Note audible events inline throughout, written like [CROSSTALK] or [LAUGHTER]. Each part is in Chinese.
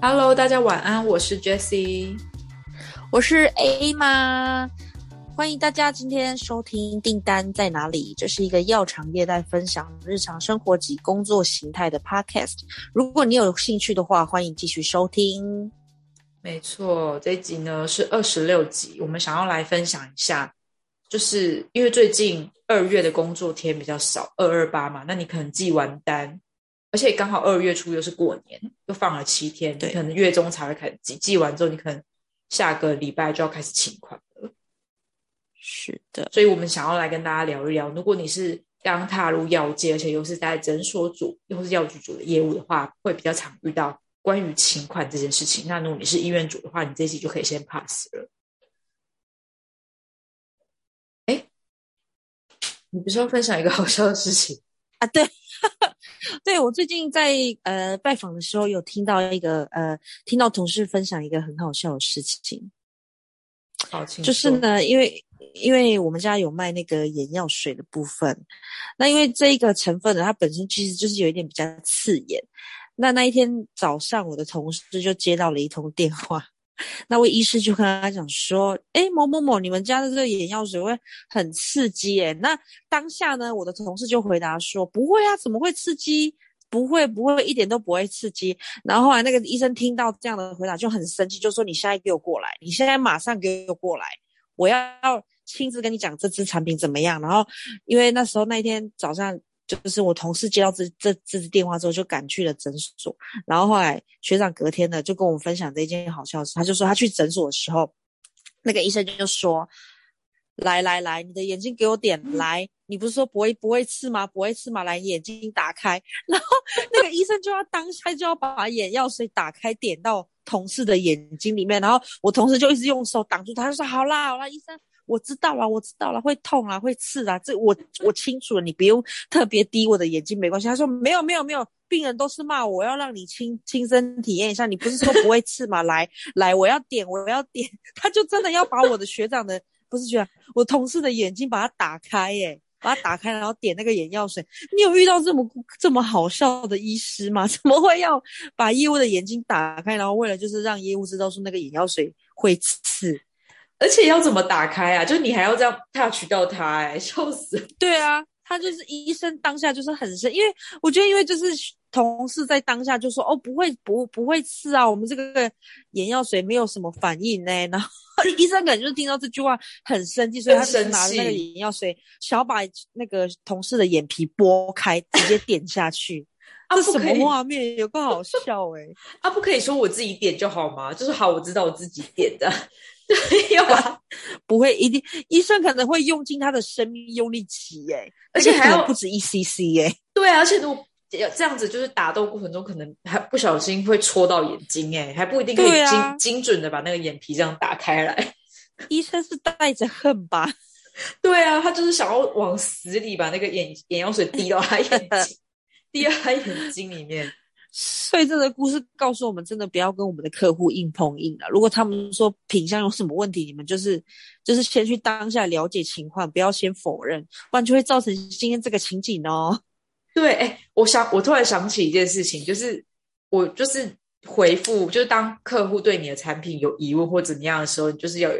Hello，大家晚安，我是 Jessie，我是 A 妈，欢迎大家今天收听《订单在哪里》，这是一个药厂业代分享日常生活及工作形态的 Podcast。如果你有兴趣的话，欢迎继续收听。没错，这一集呢是二十六集，我们想要来分享一下，就是因为最近二月的工作天比较少，二二八嘛，那你可能寄完单。而且刚好二月初又是过年，又放了七天，对可能月中才会开始寄，寄完之后你可能下个礼拜就要开始请款了。是的，所以我们想要来跟大家聊一聊，如果你是刚踏入药界，而且又是在诊所组又是药局组的业务的话，会比较常遇到关于请款这件事情。那如果你是医院主的话，你这期就可以先 pass 了。哎，你不是要分享一个好笑的事情啊？对。[LAUGHS] 对我最近在呃拜访的时候，有听到一个呃，听到同事分享一个很好笑的事情。好，就是呢，因为因为我们家有卖那个眼药水的部分，那因为这一个成分呢，它本身其实就是有一点比较刺眼。那那一天早上，我的同事就接到了一通电话。那位医师就跟他讲说：“哎，某某某，你们家的这个眼药水会很刺激诶。”那当下呢，我的同事就回答说：“不会啊，怎么会刺激？不会，不会，一点都不会刺激。”然后后来那个医生听到这样的回答就很生气，就说：“你现在给我过来，你现在马上给我过来，我要亲自跟你讲这支产品怎么样。”然后因为那时候那一天早上。就是我同事接到这这这支电话之后，就赶去了诊所。然后后来学长隔天呢，就跟我们分享这一件好笑事。他就说他去诊所的时候，那个医生就说：“来来来，你的眼睛给我点来。你不是说不会不会刺吗？不会刺吗？来，眼睛打开。[LAUGHS] ”然后那个医生就要当下就要把眼药水打开，点到同事的眼睛里面。然后我同事就一直用手挡住他，就说：“好啦好啦，医生。”我知道了，我知道了，会痛啊，会刺啊，这我我清楚了，你不用特别滴我的眼睛，没关系。他说没有没有没有，病人都是骂我，我要让你亲亲身体验一下。你不是说不会刺吗？来来，我要点，我要点。[LAUGHS] 他就真的要把我的学长的，不是学长，我同事的眼睛把它打开，耶，把它打开，然后点那个眼药水。你有遇到这么这么好笑的医师吗？[LAUGHS] 怎么会要把业务的眼睛打开，然后为了就是让业务知道说那个眼药水会刺？而且要怎么打开啊？就你还要这样 touch 到它，哎，笑死！对啊，他就是医生当下就是很生，因为我觉得，因为就是同事在当下就说：“哦，不会，不不会刺啊，我们这个眼药水没有什么反应呢。”然后 [LAUGHS] 医生可能就是听到这句话很生气，所以他就拿着那个眼药水，想要把那个同事的眼皮剥开，直接点下去。[LAUGHS] 这什么画面？有个好笑哎！[LAUGHS] 啊，不可以说我自己点就好吗？就是好，我知道我自己点的。对啊，不会一定，医生可能会用尽他的生命用力挤，哎，而且还要不止一 cc，哎，对啊，而且如果这样子，就是打斗过程中可能还不小心会戳到眼睛，哎，还不一定可以精精准的把那个眼皮这样打开来。[LAUGHS] 医生是带着恨吧？[LAUGHS] 对啊，他就是想要往死里把那个眼眼药水滴到他眼睛，[LAUGHS] 滴到他眼睛里面。所以这个故事告诉我们，真的不要跟我们的客户硬碰硬了。如果他们说品相有什么问题，你们就是就是先去当下了解情况，不要先否认，不然就会造成今天这个情景哦。[LAUGHS] 对，哎，我想我突然想起一件事情，就是我就是回复，就是当客户对你的产品有疑问或怎么样的时候，你就是要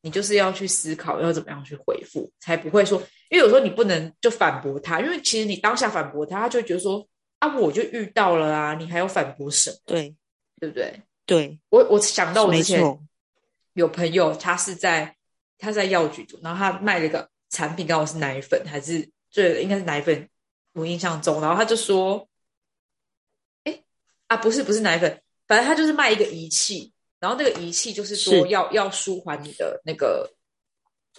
你就是要去思考要怎么样去回复，才不会说，因为有时候你不能就反驳他，因为其实你当下反驳他，他就觉得说。啊，我就遇到了啊！你还要反驳什么？对，对不对？对，我我想到我之前有朋友，他是在他在药局然后他卖了一个产品，刚好是奶粉，还是对，应该是奶粉，我印象中，然后他就说，哎啊，不是不是奶粉，反正他就是卖一个仪器，然后那个仪器就是说要要舒缓你的那个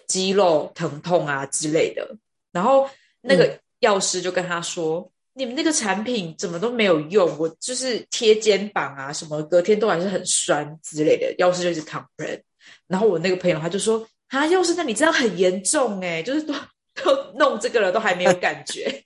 肌肉疼痛啊之类的，然后那个药师就跟他说。你们那个产品怎么都没有用？我就是贴肩膀啊，什么隔天都还是很酸之类的，药师就是抗人。然后我那个朋友他就说：“啊，药师，那你这样很严重哎，就是都都弄这个了，都还没有感觉，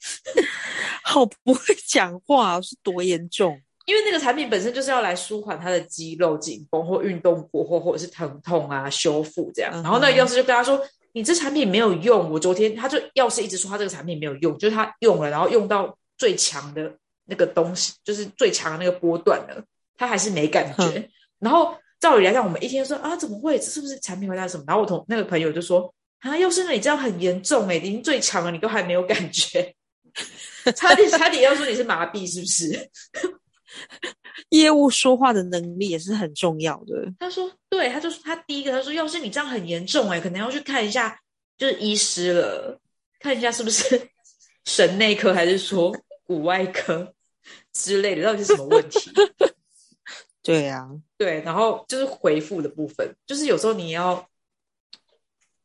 好不会讲话，是多严重？因为那个产品本身就是要来舒缓他的肌肉紧绷或运动过后或者是疼痛啊修复这样。然后那个药师就跟他说：“你这产品没有用。”我昨天他就药师一直说他这个产品没有用，就是他用了，然后用到最强的那个东西，就是最强的那个波段了，他还是没感觉。然后照理来讲，我们一天说啊，怎么会？这是不是产品回答什么？然后我同那个朋友就说：“啊，药师，那你这样很严重哎，已经最强了，你都还没有感觉。[LAUGHS] ”差点差点要说你是麻痹是不是？[LAUGHS] 业务说话的能力也是很重要的。他说：“对，他就说他第一个他说，要是你这样很严重哎，可能要去看一下，就是医师了，看一下是不是 [LAUGHS] 神内科还是说骨外科之类的，到底是什么问题？” [LAUGHS] 对呀，对，然后就是回复的部分，就是有时候你要，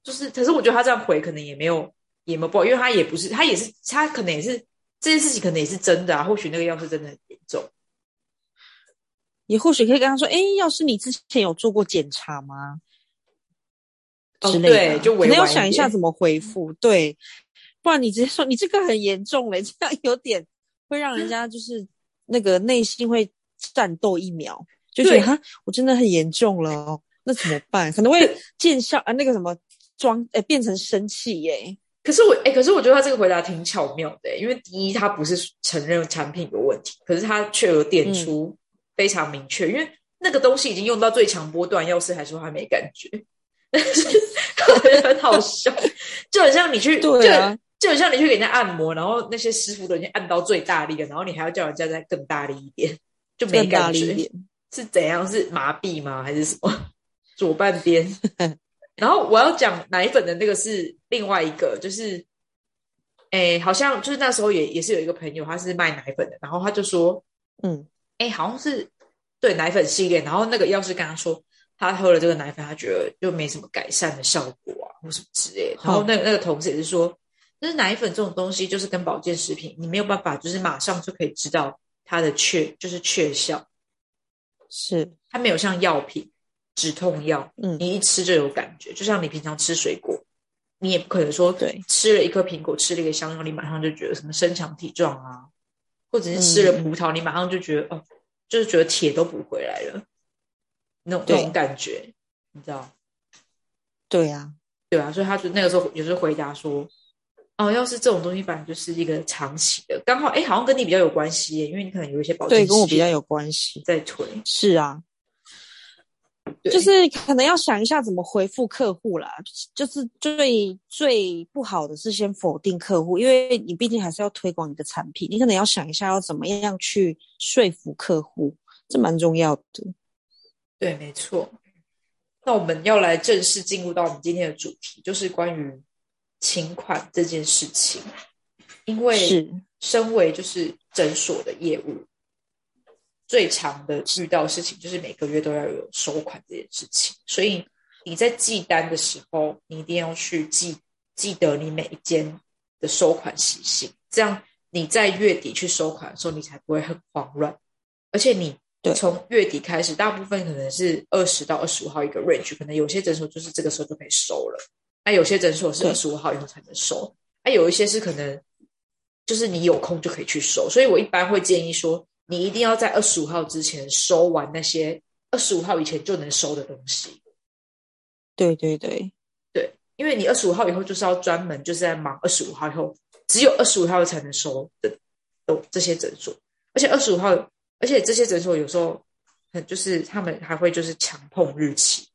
就是可是我觉得他这样回可能也没有。也没有不好，因为他也不是，他也是，他可能也是这件事情，可能也是真的啊。或许那个药是真的很严重，你或许可以跟他说：“哎，要是你之前有做过检查吗？”之类的，就可能要想一下怎么回复。对，不然你直接说你这个很严重嘞，[LAUGHS] 这样有点会让人家就是那个内心会战斗一秒，就觉得哈，我真的很严重了哦，那怎么办？可能会见效啊，那个什么装哎变成生气耶。可是我哎，可是我觉得他这个回答挺巧妙的，因为第一，他不是承认产品有问题，可是他却有点出非常明确，因为那个东西已经用到最强波段，药师还说他没感觉，[LAUGHS] [LAUGHS] 很好笑，就很像你去对啊，就很像你去给人家按摩，然后那些师傅都已经按到最大力了，然后你还要叫人家再更大力一点，[LAUGHS] 就没感觉，是怎样？是麻痹吗？还是什么？左半边？[LAUGHS] 然后我要讲奶粉的那个是另外一个，就是，哎，好像就是那时候也也是有一个朋友，他是卖奶粉的，然后他就说，嗯，哎，好像是对奶粉系列，然后那个药师跟他说，他喝了这个奶粉，他觉得就没什么改善的效果啊，或什么之类。然后那个那个同事也是说，就是奶粉这种东西就是跟保健食品，你没有办法就是马上就可以知道它的确就是确效，是。它没有像药品。止痛药，嗯，你一吃就有感觉，就像你平常吃水果，你也不可能说，对，吃了一颗苹果，吃了一个香蕉，你马上就觉得什么身强体壮啊，或者是吃了葡萄，你马上就觉得哦，就是觉得铁都补回来了，那种那种感觉，你知道？对呀，对啊，所以他就那个时候也是回答说，哦，要是这种东西反正就是一个长期的，刚好哎，好像跟你比较有关系耶，因为你可能有一些保健，对，跟我比较有关系，在推，是啊。就是可能要想一下怎么回复客户啦，就是最最不好的是先否定客户，因为你毕竟还是要推广你的产品，你可能要想一下要怎么样去说服客户，这蛮重要的。对，没错。那我们要来正式进入到我们今天的主题，就是关于请款这件事情，因为身为就是诊所的业务。最常的遇到事情就是每个月都要有收款这件事情，所以你在记单的时候，你一定要去记记得你每一间的收款习性，这样你在月底去收款的时候，你才不会很慌乱。而且你从月底开始，大部分可能是二十到二十五号一个 range，可能有些诊所就是这个时候就可以收了，那有些诊所是二十五号以后才能收，那有一些是可能就是你有空就可以去收，所以我一般会建议说。你一定要在二十五号之前收完那些二十五号以前就能收的东西。对对对对，因为你二十五号以后就是要专门就是在忙二十五号以后，只有二十五号才能收的都这些诊所，而且二十五号，而且这些诊所有时候很就是他们还会就是强碰日期。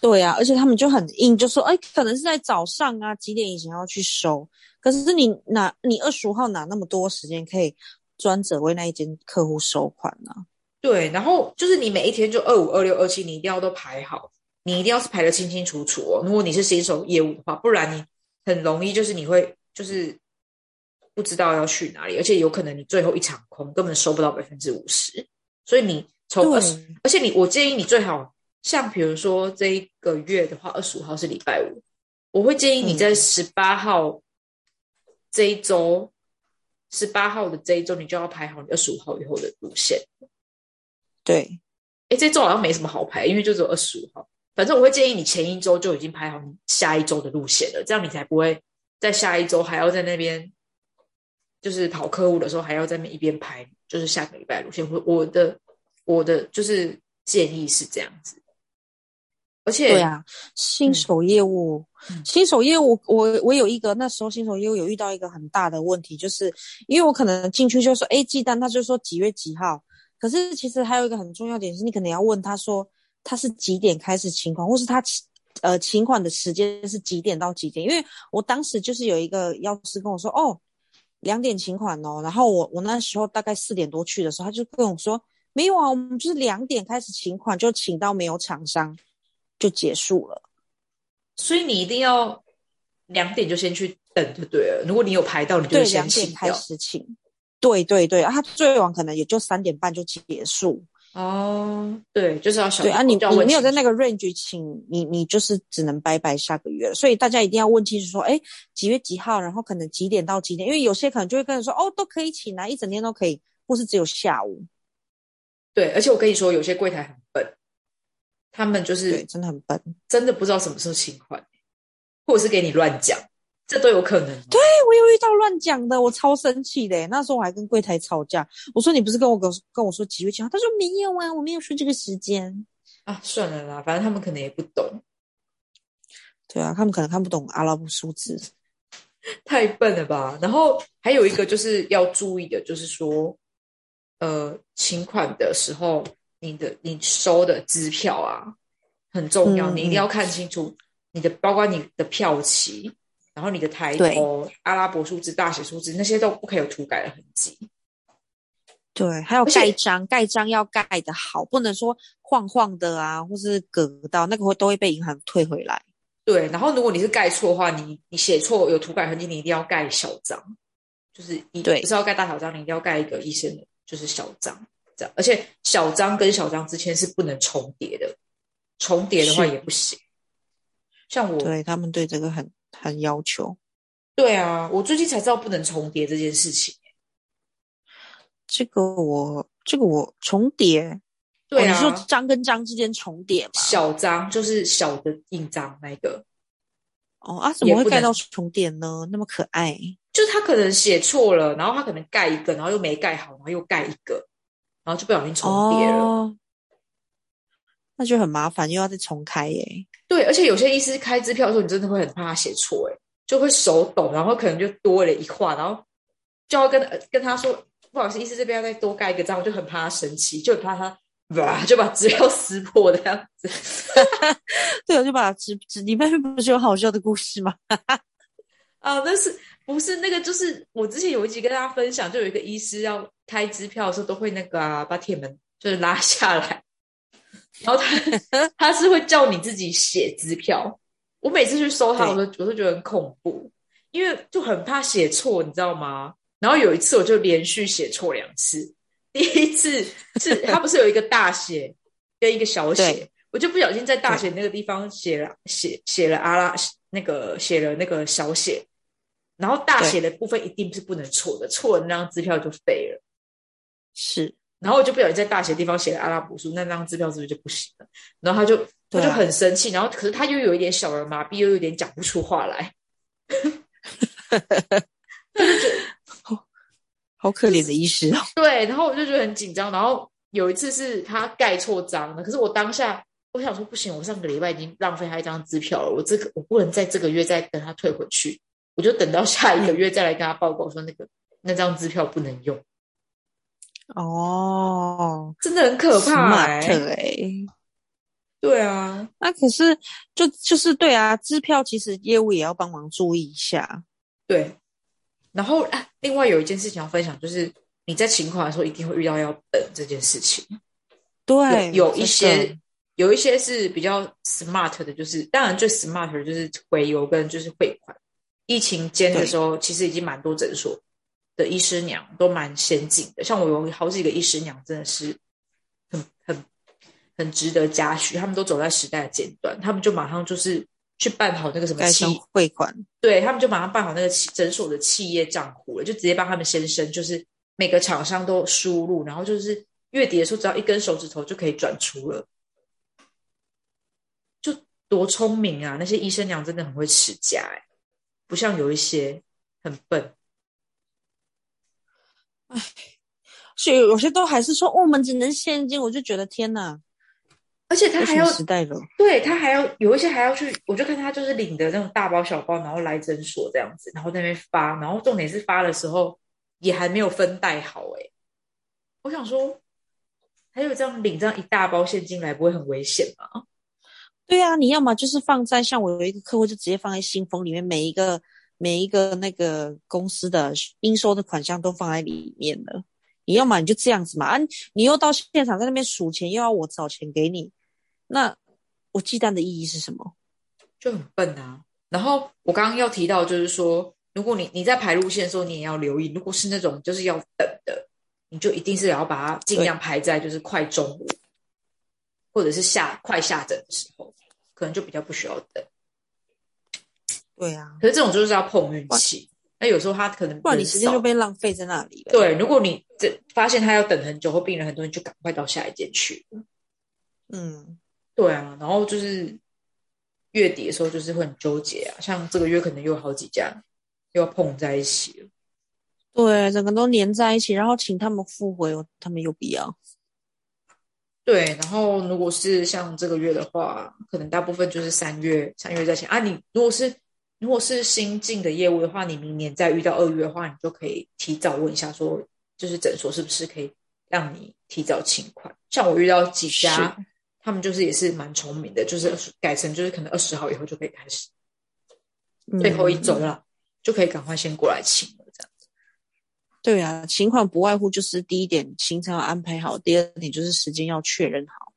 对啊，而且他们就很硬，就说哎，可能是在早上啊几点以前要去收，可是你哪你二十五号哪那么多时间可以？专责为那一间客户收款呢？对，然后就是你每一天就二五、二六、二七，你一定要都排好，你一定要是排的清清楚楚哦。如果你是新手业务的话，不然你很容易就是你会就是不知道要去哪里，而且有可能你最后一场空，根本收不到百分之五十。所以你从二十，而且你我建议你最好像比如说这一个月的话，二十五号是礼拜五，我会建议你在十八号这一周。十八号的这一周，你就要排好你二十五号以后的路线。对，哎，这周好像没什么好排，因为就只有二十五号。反正我会建议你前一周就已经排好你下一周的路线了，这样你才不会在下一周还要在那边，就是跑客户的时候还要在那一边排就是下个礼拜路线。我我的我的就是建议是这样子。而且对啊，新手业务，新手业务，我我有一个那时候新手业务有遇到一个很大的问题，就是因为我可能进去就说，哎，寄单，他就说几月几号，可是其实还有一个很重要点是，你可能要问他说他是几点开始请款，或是他呃请款的时间是几点到几点？因为我当时就是有一个药师跟我说，哦，两点请款哦，然后我我那时候大概四点多去的时候，他就跟我说，没有啊，我们就是两点开始请款，就请到没有厂商。就结束了，所以你一定要两点就先去等就对了。如果你有排到，你就先请开始请。对对对，啊，他最晚可能也就三点半就结束。哦，对，就是要小对啊，你你没有在那个 range 请，你你就是只能拜拜下个月了。所以大家一定要问清楚说，哎，几月几号，然后可能几点到几点？因为有些可能就会跟人说，哦，都可以请来，一整天都可以，或是只有下午。对，而且我跟你说，有些柜台很笨。他们就是真的很笨，真的不知道什么时候请款，或者是给你乱讲，这都有可能。对我有遇到乱讲的，我超生气的。那时候我还跟柜台吵架，我说你不是跟我跟跟我说几月几号？他说没有啊，我没有说这个时间啊。算了啦，反正他们可能也不懂。对啊，他们可能看不懂阿拉伯数字，太笨了吧。然后还有一个就是要注意的，就是说，呃，请款的时候。你的你收的支票啊很重要，你一定要看清楚你的，包括你的票期，然后你的抬头、阿拉伯数字、大写数字那些都不可以有涂改的痕迹。对，还有盖章，盖章要盖的好，不能说晃晃的啊，或是隔到那个会都会被银行退回来。对，然后如果你是盖错的话，你你写错有涂改痕迹，你一定要盖小章，就是一对不是要盖大小章，你一定要盖一个医生的，就是小章。而且小张跟小张之间是不能重叠的，重叠的话也不行。像我对他们对这个很很要求。对啊，我最近才知道不能重叠这件事情。这个我这个我重叠，对啊，你说章跟章之间重叠吗？小章就是小的印章那个。哦啊，怎么会盖到重叠呢？那么可爱，就是他可能写错了，然后他可能盖一个，然后又没盖好，然后又盖一个。然后就不小心重叠了，那就很麻烦，又要再重开耶。对，而且有些医师开支票的时候，你真的会很怕他写错，哎，就会手抖，然后可能就多了一画，然后就要跟跟他说，不好意思，医师这边要再多盖一个章，我就很怕他生气，就很怕他哇就把资料撕破的样子。[LAUGHS] 对，我就把纸纸里面不是有好笑的故事吗？啊，那是不是那个？就是我之前有一集跟大家分享，就有一个医师要。开支票的时候都会那个啊，把铁门就是拉下来，然后他 [LAUGHS] 他是会叫你自己写支票。我每次去收他，我都我都觉得很恐怖，因为就很怕写错，你知道吗？然后有一次我就连续写错两次，第一次是他不是有一个大写跟一个小写，我就不小心在大写那个地方写了写写了阿拉那个写了那个小写，然后大写的部分一定是不能错的，错了那张支票就废了。是，然后我就不小心在大写地方写了阿拉伯数，那张支票是不是就不行了？然后他就他就很生气，然后可是他又有一点小儿麻痹，又有点讲不出话来，[LAUGHS] 他就觉得好好可怜的医师哦。[LAUGHS] 对，然后我就觉得很紧张。然后有一次是他盖错章了，可是我当下我想说不行，我上个礼拜已经浪费他一张支票了，我这个我不能在这个月再跟他退回去，我就等到下一个月再来跟他报告说那个那张支票不能用。哦，真的很可怕哎！对啊，那可是就就是对啊，支票其实业务也要帮忙注意一下。对，然后啊，另外有一件事情要分享，就是你在请款的时候一定会遇到要等这件事情。对，有一些有一些是比较 smart 的，就是当然最 smart 的就是回邮跟就是汇款。疫情间的时候，其实已经蛮多诊所。的医师娘都蛮先进的，像我有好几个医师娘，真的是很很很值得嘉许。他们都走在时代的尖端，他们就马上就是去办好那个什么企汇款，对他们就马上办好那个诊所的企业账户了，就直接帮他们先生，就是每个厂商都输入，然后就是月底的时候只要一根手指头就可以转出了，就多聪明啊！那些医生娘真的很会持家，哎，不像有一些很笨。唉，所以有些都还是说我们只能现金，我就觉得天哪！而且他还要时代了，对他还要有一些还要去，我就看他就是领的那种大包小包，然后来诊所这样子，然后在那边发，然后重点是发的时候也还没有分带好哎。我想说，还有这样领这样一大包现金来，不会很危险吗？对啊，你要么就是放在像我有一个客户，就直接放在信封里面，每一个每一个那个公司的应收的款项都放在里面了。你要么你就这样子嘛，啊，你又到现场在那边数钱，又要我找钱给你。那我记单的意义是什么？就很笨啊。然后我刚刚要提到，就是说，如果你你在排路线的时候，你也要留意，如果是那种就是要等的，你就一定是要把它尽量排在就是快中午，或者是下快下诊的时候，可能就比较不需要等。对啊，可是这种就是要碰运气。那有时候他可能不然你时间就被浪费在那里了。对，如果你这发现他要等很久，或病人很多，你就赶快到下一间去。嗯。对啊，然后就是月底的时候，就是会很纠结啊。像这个月可能又有好几家又要碰在一起了，对，整个都连在一起，然后请他们复回，他们又不要。对，然后如果是像这个月的话，可能大部分就是三月三月在前啊。你如果是如果是新进的业务的话，你明年再遇到二月的话，你就可以提早问一下，说就是诊所是不是可以让你提早请款。像我遇到几家。他们就是也是蛮聪明的，就是改成就是可能二十号以后就可以开始，最后一周了就可以赶快先过来请。对啊，情况不外乎就是第一点行程要安排好，第二点就是时间要确认好。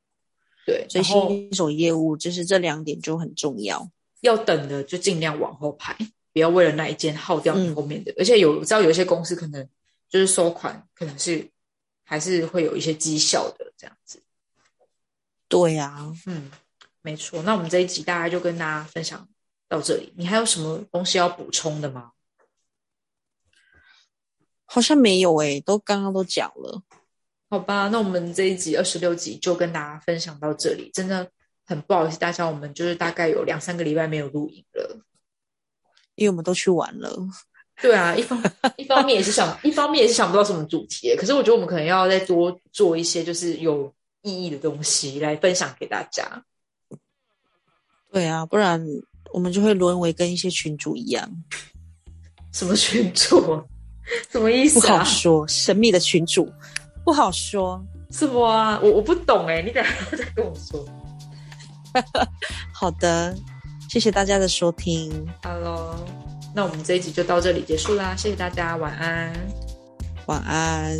对，所以新手业务就是这两点就很重要。要等的就尽量往后排，不要为了那一件耗掉你后面的。而且有知道有一些公司可能就是收款，可能是还是会有一些绩效的这样子。对呀，嗯，没错。那我们这一集大概就跟大家分享到这里。你还有什么东西要补充的吗？好像没有诶，都刚刚都讲了。好吧，那我们这一集二十六集就跟大家分享到这里。真的很不好意思，大家，我们就是大概有两三个礼拜没有录影了，因为我们都去玩了。对啊，一方 [LAUGHS] 一方面也是想，一方面也是想不到什么主题。可是我觉得我们可能要再多做一些，就是有。意义的东西来分享给大家。对啊，不然我们就会沦为跟一些群主一样。什么群主？[LAUGHS] 什么意思？不好说，神秘的群主不好说。什么啊？我我不懂哎，你等下再跟我说。[LAUGHS] 好的，谢谢大家的收听。Hello，那我们这一集就到这里结束啦，谢谢大家，晚安，晚安。